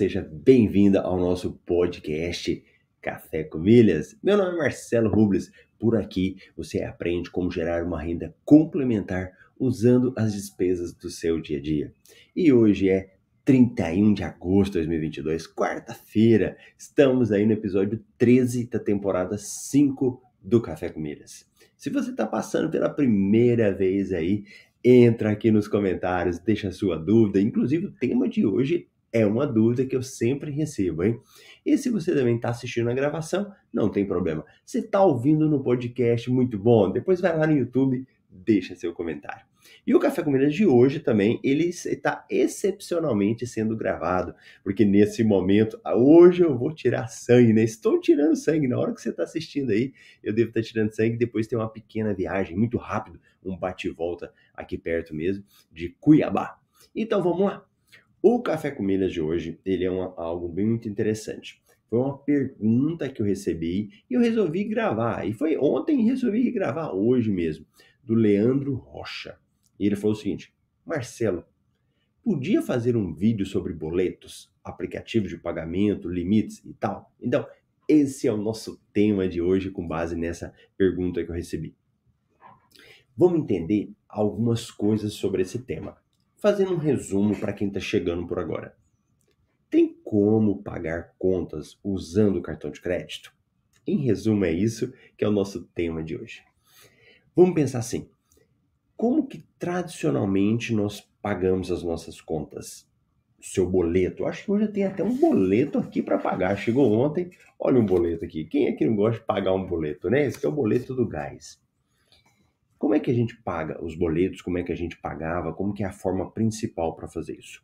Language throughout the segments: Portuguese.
seja bem-vinda ao nosso podcast Café com Milhas. Meu nome é Marcelo Rubles. Por aqui você aprende como gerar uma renda complementar usando as despesas do seu dia a dia. E hoje é 31 de agosto de 2022, quarta-feira. Estamos aí no episódio 13 da temporada 5 do Café com Milhas. Se você está passando pela primeira vez aí, entra aqui nos comentários, deixa a sua dúvida. Inclusive, o tema de hoje é uma dúvida que eu sempre recebo, hein? E se você também está assistindo a gravação, não tem problema. Você está ouvindo no podcast, muito bom. Depois vai lá no YouTube, deixa seu comentário. E o Café com de hoje também, ele está excepcionalmente sendo gravado, porque nesse momento, hoje eu vou tirar sangue, né? Estou tirando sangue, na hora que você está assistindo aí, eu devo estar tirando sangue, depois tem uma pequena viagem, muito rápido, um bate-volta aqui perto mesmo, de Cuiabá. Então vamos lá. O Café com Milhas de hoje, ele é uma, algo muito interessante. Foi uma pergunta que eu recebi e eu resolvi gravar. E foi ontem resolvi gravar hoje mesmo, do Leandro Rocha. E ele falou o seguinte: Marcelo, podia fazer um vídeo sobre boletos, aplicativos de pagamento, limites e tal? Então, esse é o nosso tema de hoje com base nessa pergunta que eu recebi. Vamos entender algumas coisas sobre esse tema. Fazendo um resumo para quem está chegando por agora. Tem como pagar contas usando o cartão de crédito? Em resumo, é isso que é o nosso tema de hoje. Vamos pensar assim: como que tradicionalmente nós pagamos as nossas contas? Seu boleto. Acho que hoje tem até um boleto aqui para pagar. Chegou ontem, olha um boleto aqui. Quem é que não gosta de pagar um boleto, né? Esse é o boleto do gás. Como é que a gente paga os boletos? Como é que a gente pagava? Como que é a forma principal para fazer isso?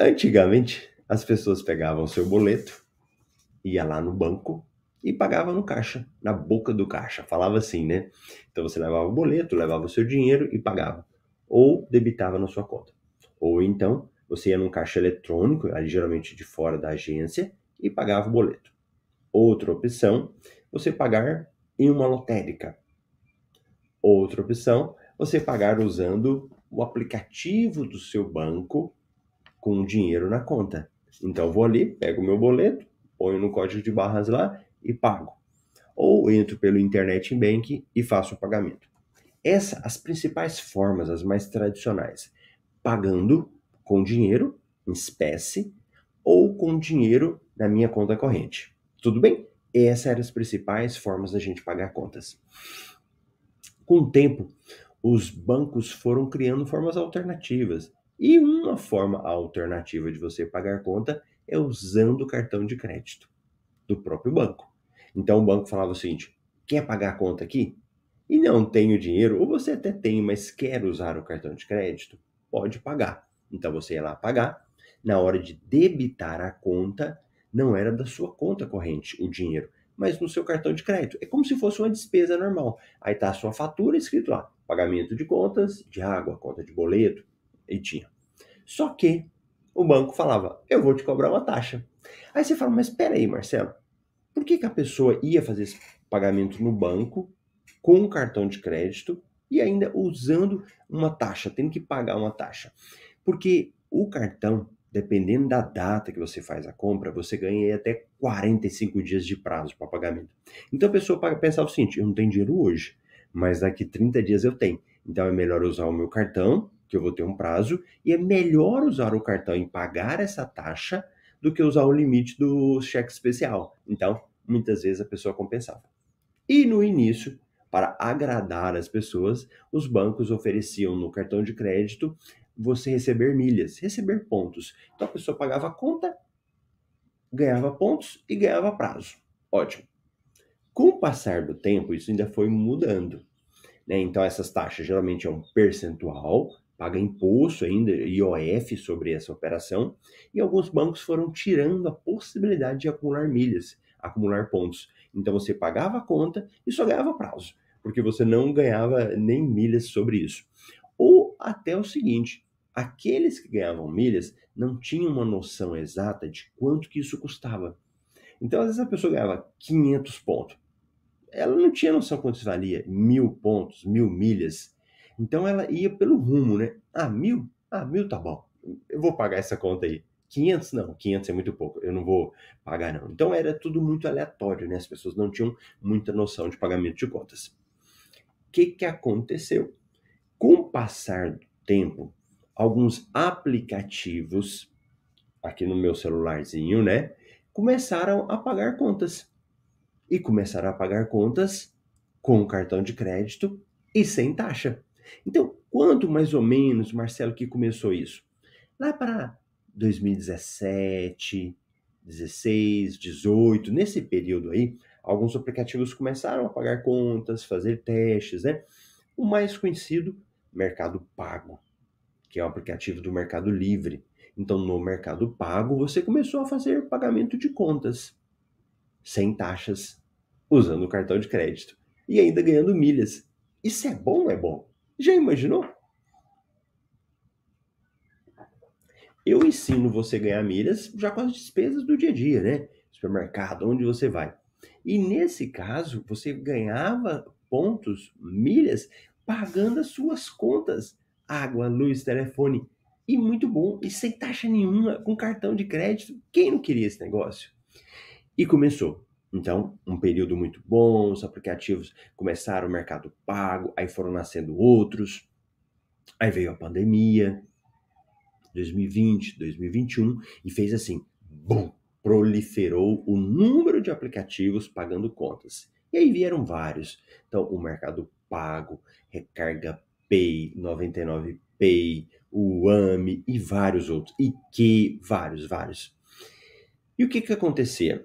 Antigamente, as pessoas pegavam seu boleto, ia lá no banco e pagava no caixa, na boca do caixa. Falava assim, né? Então você levava o boleto, levava o seu dinheiro e pagava. Ou debitava na sua conta. Ou então você ia num caixa eletrônico, ali geralmente de fora da agência, e pagava o boleto. Outra opção, você pagar em uma lotérica. Outra opção, você pagar usando o aplicativo do seu banco com dinheiro na conta. Então vou ali, pego o meu boleto, ponho no código de barras lá e pago. Ou entro pelo internet bank e faço o pagamento. Essas as principais formas, as mais tradicionais. Pagando com dinheiro, em espécie, ou com dinheiro na minha conta corrente. Tudo bem? Essas eram as principais formas da gente pagar contas. Com o tempo, os bancos foram criando formas alternativas. E uma forma alternativa de você pagar conta é usando o cartão de crédito do próprio banco. Então o banco falava o seguinte: quer pagar a conta aqui? E não tem o dinheiro, ou você até tem, mas quer usar o cartão de crédito? Pode pagar. Então você ia lá pagar. Na hora de debitar a conta, não era da sua conta corrente o dinheiro, mas no seu cartão de crédito. É como se fosse uma despesa normal. Aí tá a sua fatura escrito lá: pagamento de contas, de água, conta de boleto, e tinha. Só que o banco falava: eu vou te cobrar uma taxa. Aí você fala: mas espera aí, Marcelo, por que, que a pessoa ia fazer esse pagamento no banco com um cartão de crédito e ainda usando uma taxa, tendo que pagar uma taxa? Porque o cartão dependendo da data que você faz a compra, você ganha até 45 dias de prazo para pagamento. Então a pessoa paga, pensar o seguinte: eu não tenho dinheiro hoje, mas daqui 30 dias eu tenho. Então é melhor usar o meu cartão, que eu vou ter um prazo, e é melhor usar o cartão e pagar essa taxa do que usar o limite do cheque especial. Então, muitas vezes a pessoa compensava. E no início, para agradar as pessoas, os bancos ofereciam no cartão de crédito você receber milhas, receber pontos. Então a pessoa pagava a conta, ganhava pontos e ganhava prazo. Ótimo. Com o passar do tempo, isso ainda foi mudando. Né? Então essas taxas geralmente é um percentual, paga imposto ainda, IOF sobre essa operação, e alguns bancos foram tirando a possibilidade de acumular milhas, acumular pontos. Então você pagava a conta e só ganhava prazo, porque você não ganhava nem milhas sobre isso. Ou até o seguinte, aqueles que ganhavam milhas não tinham uma noção exata de quanto que isso custava. Então, às vezes a pessoa ganhava 500 pontos. Ela não tinha noção quanto isso valia, mil pontos, mil milhas. Então ela ia pelo rumo, né? Ah, mil? Ah, mil tá bom. Eu vou pagar essa conta aí. 500 não, 500 é muito pouco, eu não vou pagar não. Então era tudo muito aleatório, né? As pessoas não tinham muita noção de pagamento de contas. O que, que aconteceu? Com o passar do tempo, alguns aplicativos aqui no meu celularzinho, né, começaram a pagar contas. E começaram a pagar contas com cartão de crédito e sem taxa. Então, quanto mais ou menos, Marcelo, que começou isso? Lá para 2017, 16, 18, nesse período aí, alguns aplicativos começaram a pagar contas, fazer testes, né? O mais conhecido, Mercado Pago, que é um aplicativo do Mercado Livre. Então, no Mercado Pago, você começou a fazer pagamento de contas sem taxas, usando o cartão de crédito e ainda ganhando milhas. Isso é bom é bom? Já imaginou? Eu ensino você a ganhar milhas já com as despesas do dia a dia, né? Supermercado, onde você vai. E nesse caso, você ganhava pontos, milhas, pagando as suas contas. Água, luz, telefone. E muito bom. E sem taxa nenhuma, com cartão de crédito. Quem não queria esse negócio? E começou. Então, um período muito bom, os aplicativos começaram o mercado pago, aí foram nascendo outros. Aí veio a pandemia, 2020, 2021 e fez assim, bum, proliferou o número de aplicativos pagando contas. E aí vieram vários. Então, o Mercado Pago, Recarga Pay, 99 Pay, o AMI e vários outros. E que vários, vários. E o que que acontecia?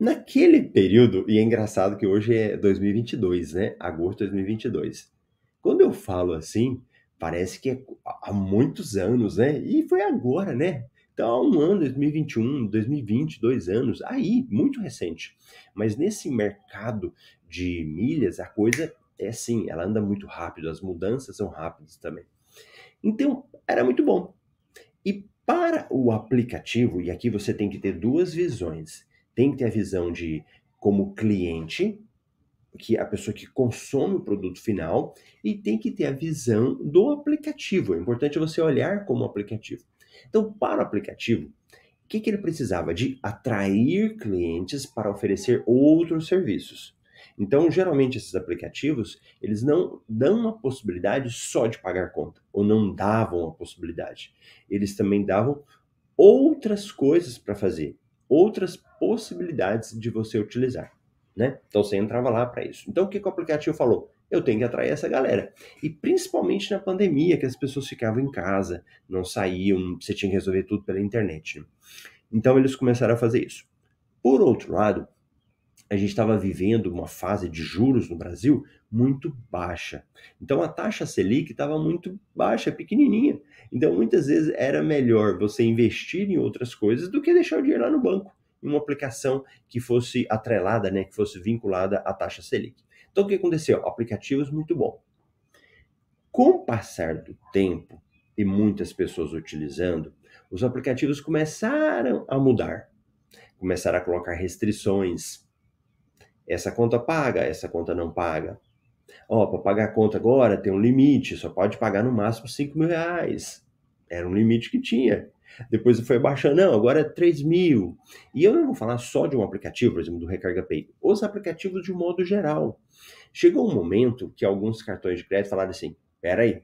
Naquele período, e é engraçado que hoje é 2022, né? Agosto de 2022. Quando eu falo assim, parece que é há muitos anos, né? E foi agora, né? Então, um ano, 2021, 2020, dois anos, aí, muito recente. Mas nesse mercado de milhas, a coisa é assim, ela anda muito rápido, as mudanças são rápidas também. Então, era muito bom. E para o aplicativo, e aqui você tem que ter duas visões. Tem que ter a visão de como cliente, que é a pessoa que consome o produto final e tem que ter a visão do aplicativo. É importante você olhar como aplicativo. Então, para o aplicativo, o que, que ele precisava? De atrair clientes para oferecer outros serviços. Então, geralmente esses aplicativos, eles não dão a possibilidade só de pagar conta, ou não davam a possibilidade. Eles também davam outras coisas para fazer, outras possibilidades de você utilizar né? Então você entrava lá para isso. Então o que, que o aplicativo falou? Eu tenho que atrair essa galera. E principalmente na pandemia, que as pessoas ficavam em casa, não saíam, você tinha que resolver tudo pela internet. Então eles começaram a fazer isso. Por outro lado, a gente estava vivendo uma fase de juros no Brasil muito baixa. Então a taxa Selic estava muito baixa, pequenininha. Então muitas vezes era melhor você investir em outras coisas do que deixar o dinheiro lá no banco em uma aplicação que fosse atrelada, né, que fosse vinculada à taxa Selic. Então o que aconteceu? Aplicativos muito bom. Com o passar do tempo e muitas pessoas utilizando, os aplicativos começaram a mudar. Começaram a colocar restrições. Essa conta paga, essa conta não paga. Ó, para pagar a conta agora tem um limite, só pode pagar no máximo 5 mil reais. Era um limite que tinha. Depois foi baixando, não, agora é 3 mil. E eu não vou falar só de um aplicativo, por exemplo, do Recarga Pay, os aplicativos de modo geral. Chegou um momento que alguns cartões de crédito falaram assim: peraí,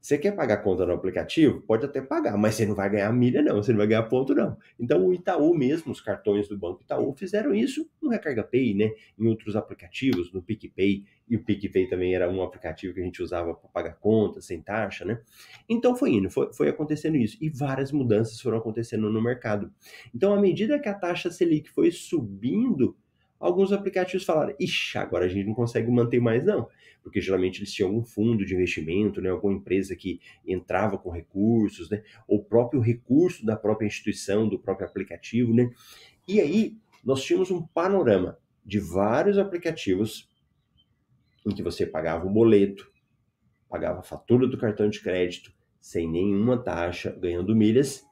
você quer pagar conta no aplicativo? Pode até pagar, mas você não vai ganhar milha, não, você não vai ganhar ponto, não. Então o Itaú mesmo, os cartões do Banco Itaú, fizeram isso no Recarga Pay, né? Em outros aplicativos, no PicPay, e o PicPay também era um aplicativo que a gente usava para pagar conta, sem taxa, né? Então foi indo, foi, foi acontecendo isso. E várias mudanças foram acontecendo no mercado. Então, à medida que a taxa Selic foi subindo, alguns aplicativos falaram: ixi, agora a gente não consegue manter mais, não. Porque geralmente eles tinham algum fundo de investimento, né, alguma empresa que entrava com recursos, né, ou o próprio recurso da própria instituição, do próprio aplicativo. Né. E aí nós tínhamos um panorama de vários aplicativos em que você pagava um boleto, pagava a fatura do cartão de crédito sem nenhuma taxa, ganhando milhas,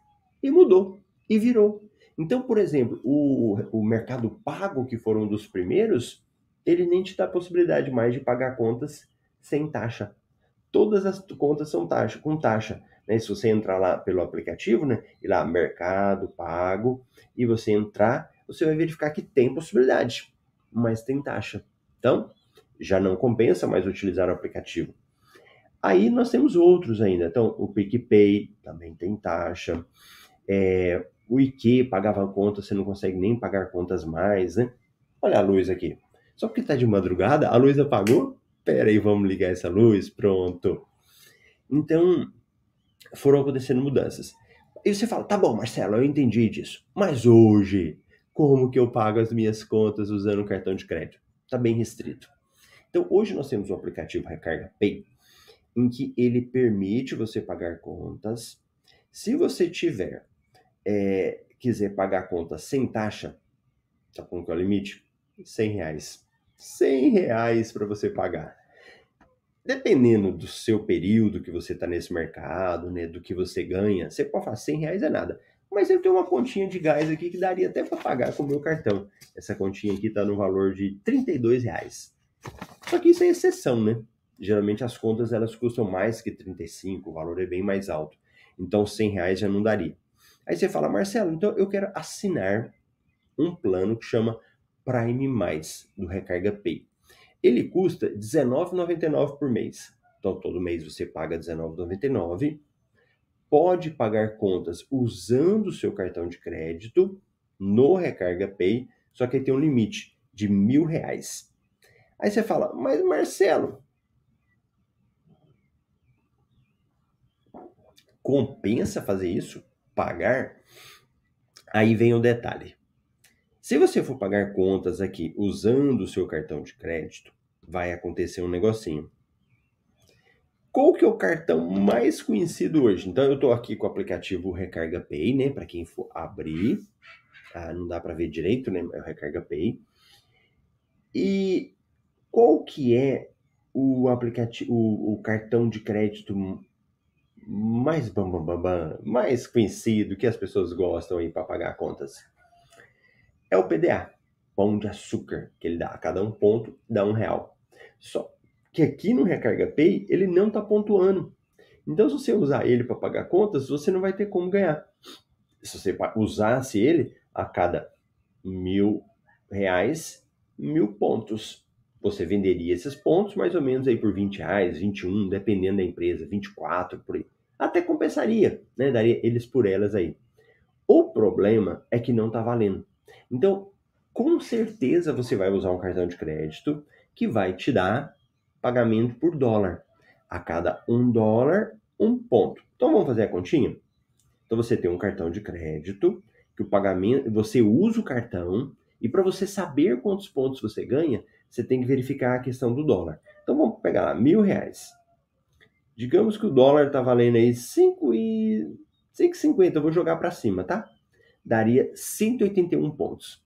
e mudou, e virou. Então, por exemplo, o, o Mercado Pago, que foram um dos primeiros, ele nem te dá a possibilidade mais de pagar contas sem taxa. Todas as contas são taxa, com taxa. Né? Se você entrar lá pelo aplicativo, né, e lá mercado pago, e você entrar, você vai verificar que tem possibilidade, mas tem taxa. Então, já não compensa mais utilizar o aplicativo. Aí nós temos outros ainda. Então, o PicPay também tem taxa. É, o IQ pagava conta, você não consegue nem pagar contas mais, né? Olha a luz aqui. Só porque está de madrugada, a luz apagou? Pera aí, vamos ligar essa luz, pronto. Então, foram acontecendo mudanças. E você fala, tá bom, Marcelo, eu entendi disso. Mas hoje, como que eu pago as minhas contas usando cartão de crédito? Está bem restrito. Então, hoje nós temos o aplicativo Recarga Pay, em que ele permite você pagar contas. Se você tiver, é, quiser pagar contas sem taxa, tá com que é o limite? 100 reais. 100 reais para você pagar. Dependendo do seu período que você está nesse mercado, né, do que você ganha, você pode falar 100 reais é nada. Mas eu tenho uma continha de gás aqui que daria até para pagar com o meu cartão. Essa continha aqui está no valor de 32 reais. Só que isso é exceção, né? Geralmente as contas elas custam mais que 35, o valor é bem mais alto. Então 100 reais já não daria. Aí você fala, Marcelo, então eu quero assinar um plano que chama Prime Mais, do Recarga Pay. Ele custa R$19,99 por mês. Então todo mês você paga R$19,99. Pode pagar contas usando o seu cartão de crédito no Recarga Pay, só que aí tem um limite de mil reais. Aí você fala, mas Marcelo, compensa fazer isso? Pagar? Aí vem o detalhe. Se você for pagar contas aqui usando o seu cartão de crédito, vai acontecer um negocinho. Qual que é o cartão mais conhecido hoje? Então eu estou aqui com o aplicativo Recarga Pay, né? Para quem for abrir, ah, não dá para ver direito, né? É o Recarga Pay. E qual que é o aplicativo, o, o cartão de crédito mais bam, bam, bam, bam, mais conhecido que as pessoas gostam aí para pagar contas? É o PDA, pão de açúcar, que ele dá a cada um ponto, dá um real. Só que aqui no Recarga Pay ele não está pontuando. Então, se você usar ele para pagar contas, você não vai ter como ganhar. Se você usasse ele a cada mil reais, mil pontos você venderia esses pontos mais ou menos aí por 20 reais, 21, dependendo da empresa, 24 por aí. Até compensaria, né? Daria eles por elas aí. O problema é que não está valendo. Então, com certeza você vai usar um cartão de crédito que vai te dar pagamento por dólar. A cada um dólar, um ponto. Então vamos fazer a continha? Então você tem um cartão de crédito que o pagamento, você usa o cartão e para você saber quantos pontos você ganha, você tem que verificar a questão do dólar. Então vamos pegar lá, mil reais. Digamos que o dólar está valendo aí 5 e 5,50, eu vou jogar para cima, tá? Daria 181 pontos.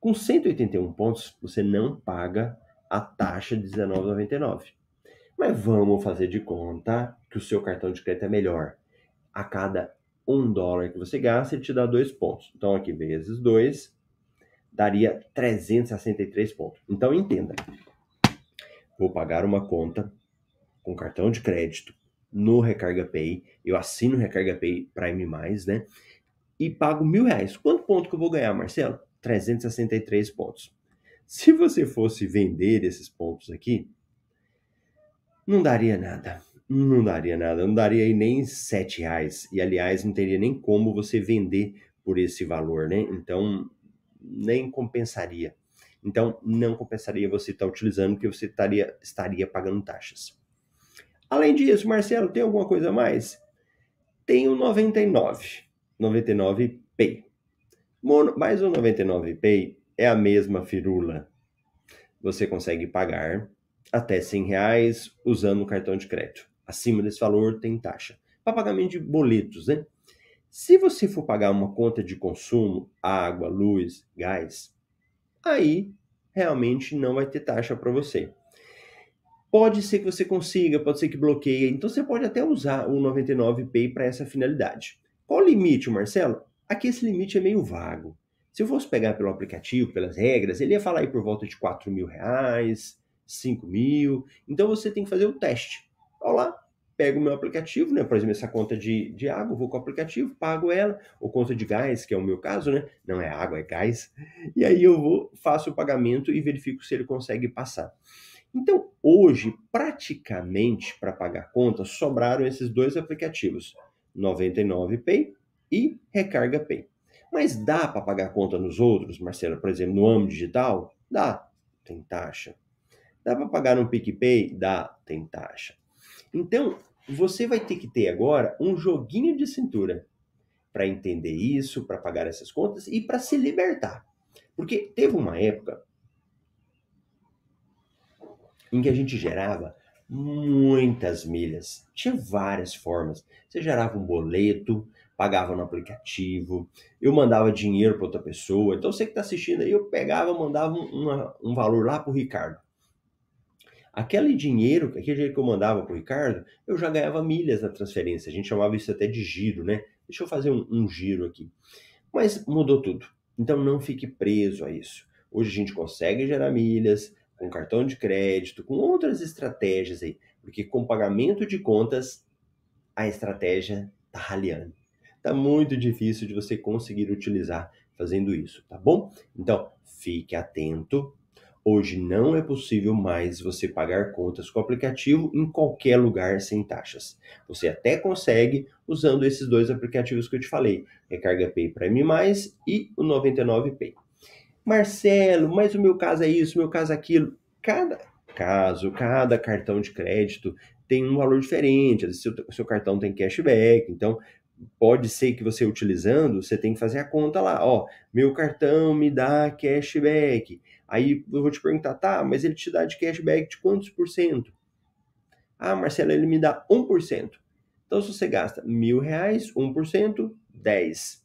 Com 181 pontos, você não paga a taxa de R$19,99. Mas vamos fazer de conta que o seu cartão de crédito é melhor. A cada um dólar que você gasta, ele te dá dois pontos. Então, aqui vezes dois, daria 363 pontos. Então entenda, vou pagar uma conta com cartão de crédito no Recarga Pay, eu assino o Recarga Pay Prime Mais, né? E pago mil reais. Quanto ponto que eu vou ganhar, Marcelo? 363 pontos. Se você fosse vender esses pontos aqui, não daria nada. Não daria nada. Não daria aí nem 7 reais. E aliás, não teria nem como você vender por esse valor, né? Então, nem compensaria. Então, não compensaria você estar utilizando, porque você estaria, estaria pagando taxas. Além disso, Marcelo, tem alguma coisa a mais? Tem o 99, 99 Pay. Mas o 99 Pay é a mesma firula. Você consegue pagar até 100 reais usando o cartão de crédito. Acima desse valor tem taxa. Para pagamento de boletos, né? Se você for pagar uma conta de consumo, água, luz, gás, aí realmente não vai ter taxa para você. Pode ser que você consiga, pode ser que bloqueie, então você pode até usar o 99 Pay para essa finalidade. Qual o limite, Marcelo? Aqui esse limite é meio vago. Se eu fosse pegar pelo aplicativo, pelas regras, ele ia falar aí por volta de 4 mil reais, 5 mil. Então você tem que fazer o teste. Olha lá, pego o meu aplicativo, né? Por exemplo, essa conta de, de água, vou com o aplicativo, pago ela, ou conta de gás, que é o meu caso, né? Não é água, é gás. E aí eu vou, faço o pagamento e verifico se ele consegue passar. Então, hoje, praticamente, para pagar conta, sobraram esses dois aplicativos, 99Pay e Recarga Pay. Mas dá para pagar conta nos outros, Marcelo? Por exemplo, no âmbito digital? Dá, tem taxa. Dá para pagar no PicPay? Dá, tem taxa. Então, você vai ter que ter agora um joguinho de cintura para entender isso, para pagar essas contas e para se libertar. Porque teve uma época em que a gente gerava muitas milhas. Tinha várias formas. Você gerava um boleto, pagava no aplicativo, eu mandava dinheiro para outra pessoa. Então você que está assistindo aí, eu pegava, mandava um, um valor lá para o Ricardo. Aquele dinheiro, aquele dinheiro que eu mandava para o Ricardo, eu já ganhava milhas na transferência. A gente chamava isso até de giro, né? Deixa eu fazer um, um giro aqui. Mas mudou tudo. Então não fique preso a isso. Hoje a gente consegue gerar milhas com cartão de crédito, com outras estratégias aí. Porque com pagamento de contas, a estratégia tá raliando. Tá muito difícil de você conseguir utilizar fazendo isso, tá bom? Então, fique atento Hoje não é possível mais você pagar contas com o aplicativo em qualquer lugar sem taxas. Você até consegue usando esses dois aplicativos que eu te falei, Recarga Pay Prime Mais e o 99Pay. Marcelo, mas o meu caso é isso, o meu caso é aquilo. Cada caso, cada cartão de crédito tem um valor diferente. Seu, seu cartão tem cashback, então pode ser que você utilizando, você tem que fazer a conta lá, ó, meu cartão me dá cashback. Aí eu vou te perguntar, tá, mas ele te dá de cashback de quantos por cento? Ah, Marcelo, ele me dá 1%. Então, se você gasta mil reais, 1%, 10.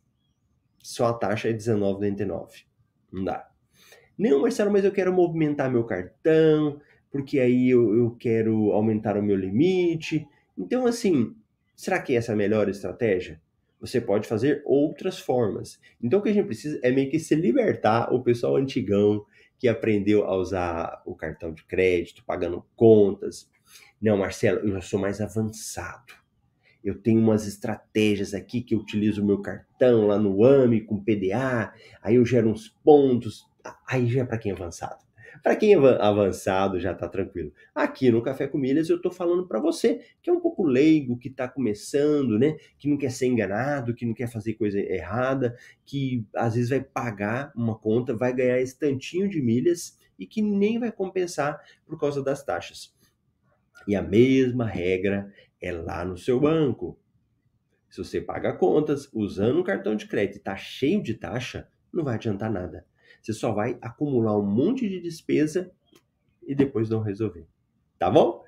Só a taxa é R$19,99. Não dá. Não, Marcelo, mas eu quero movimentar meu cartão, porque aí eu, eu quero aumentar o meu limite. Então, assim, será que essa é a melhor estratégia? Você pode fazer outras formas. Então, o que a gente precisa é meio que se libertar o pessoal antigão que aprendeu a usar o cartão de crédito, pagando contas. Não, Marcelo, eu já sou mais avançado. Eu tenho umas estratégias aqui que eu utilizo o meu cartão lá no AMI com PDA, aí eu gero uns pontos. Aí já é para quem é avançado. Para quem é avançado já está tranquilo. Aqui no Café com Milhas eu estou falando para você que é um pouco leigo, que está começando, né? Que não quer ser enganado, que não quer fazer coisa errada, que às vezes vai pagar uma conta, vai ganhar esse tantinho de milhas e que nem vai compensar por causa das taxas. E a mesma regra é lá no seu banco. Se você paga contas usando um cartão de crédito e está cheio de taxa, não vai adiantar nada. Você só vai acumular um monte de despesa e depois não resolver. Tá bom?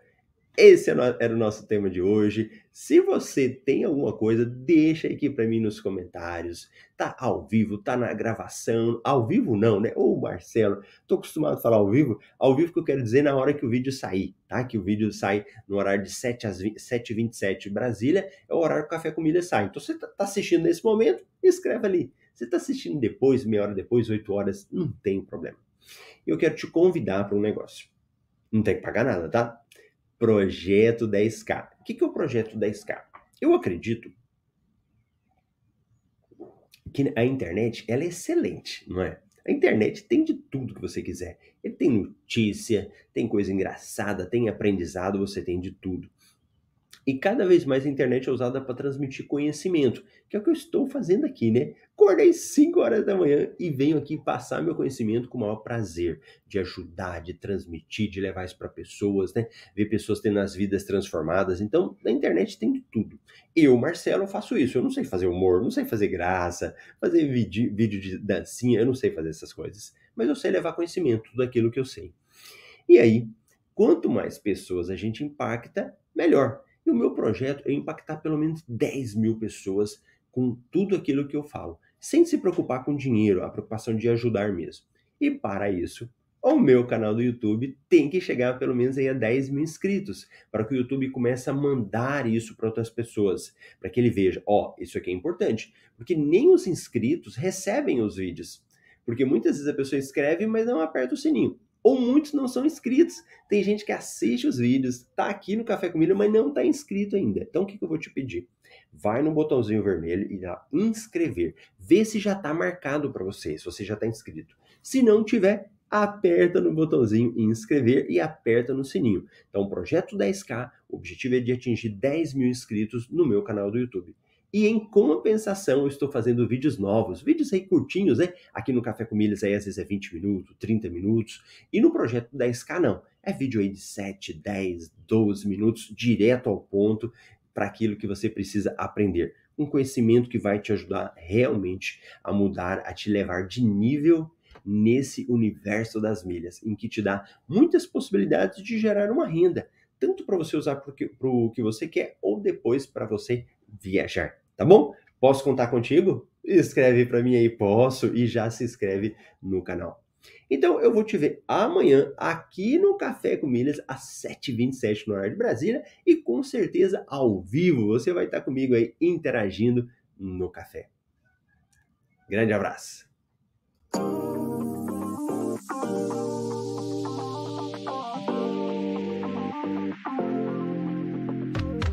Esse era o nosso tema de hoje. Se você tem alguma coisa, deixa aqui para mim nos comentários. Tá ao vivo, tá na gravação. Ao vivo não, né? Ô Marcelo, tô acostumado a falar ao vivo. Ao vivo que eu quero dizer na hora que o vídeo sair, tá? Que o vídeo sai no horário de 7 às 7h27 Brasília, é o horário que o Café Comida sai. Então você tá, tá assistindo nesse momento, escreve ali você está assistindo depois, meia hora depois, oito horas, não tem problema. Eu quero te convidar para um negócio. Não tem que pagar nada, tá? Projeto 10K. O que é o Projeto 10K? Eu acredito que a internet ela é excelente, não é? A internet tem de tudo que você quiser. Ele tem notícia, tem coisa engraçada, tem aprendizado, você tem de tudo. E cada vez mais a internet é usada para transmitir conhecimento, que é o que eu estou fazendo aqui, né? Acordei 5 horas da manhã e venho aqui passar meu conhecimento com o maior prazer de ajudar, de transmitir, de levar isso para pessoas, né? Ver pessoas tendo as vidas transformadas. Então, na internet tem de tudo. Eu, Marcelo, faço isso. Eu não sei fazer humor, não sei fazer graça, fazer vídeo, vídeo de dancinha, eu não sei fazer essas coisas. Mas eu sei levar conhecimento, tudo aquilo que eu sei. E aí, quanto mais pessoas a gente impacta, melhor. E o meu projeto é impactar pelo menos 10 mil pessoas com tudo aquilo que eu falo, sem se preocupar com dinheiro, a preocupação de ajudar mesmo. E para isso, o meu canal do YouTube tem que chegar pelo menos aí a 10 mil inscritos, para que o YouTube comece a mandar isso para outras pessoas, para que ele veja, ó, oh, isso aqui é importante, porque nem os inscritos recebem os vídeos, porque muitas vezes a pessoa escreve, mas não aperta o sininho. Ou muitos não são inscritos. Tem gente que assiste os vídeos, tá aqui no Café com Milho, mas não tá inscrito ainda. Então o que, que eu vou te pedir? Vai no botãozinho vermelho e dá inscrever. Vê se já tá marcado para você, se você já tá inscrito. Se não tiver, aperta no botãozinho inscrever e aperta no sininho. Então, projeto 10K, o objetivo é de atingir 10 mil inscritos no meu canal do YouTube. E em compensação, eu estou fazendo vídeos novos, vídeos aí curtinhos, né? Aqui no Café com Milhas aí às vezes é 20 minutos, 30 minutos. E no projeto 10K não. É vídeo aí de 7, 10, 12 minutos, direto ao ponto, para aquilo que você precisa aprender. Um conhecimento que vai te ajudar realmente a mudar, a te levar de nível nesse universo das milhas, em que te dá muitas possibilidades de gerar uma renda, tanto para você usar para o que você quer ou depois para você viajar tá bom? Posso contar contigo? Escreve para mim aí, posso, e já se inscreve no canal. Então eu vou te ver amanhã aqui no Café com Milhas às 7h27 no horário de Brasília e com certeza ao vivo você vai estar comigo aí interagindo no café. Grande abraço!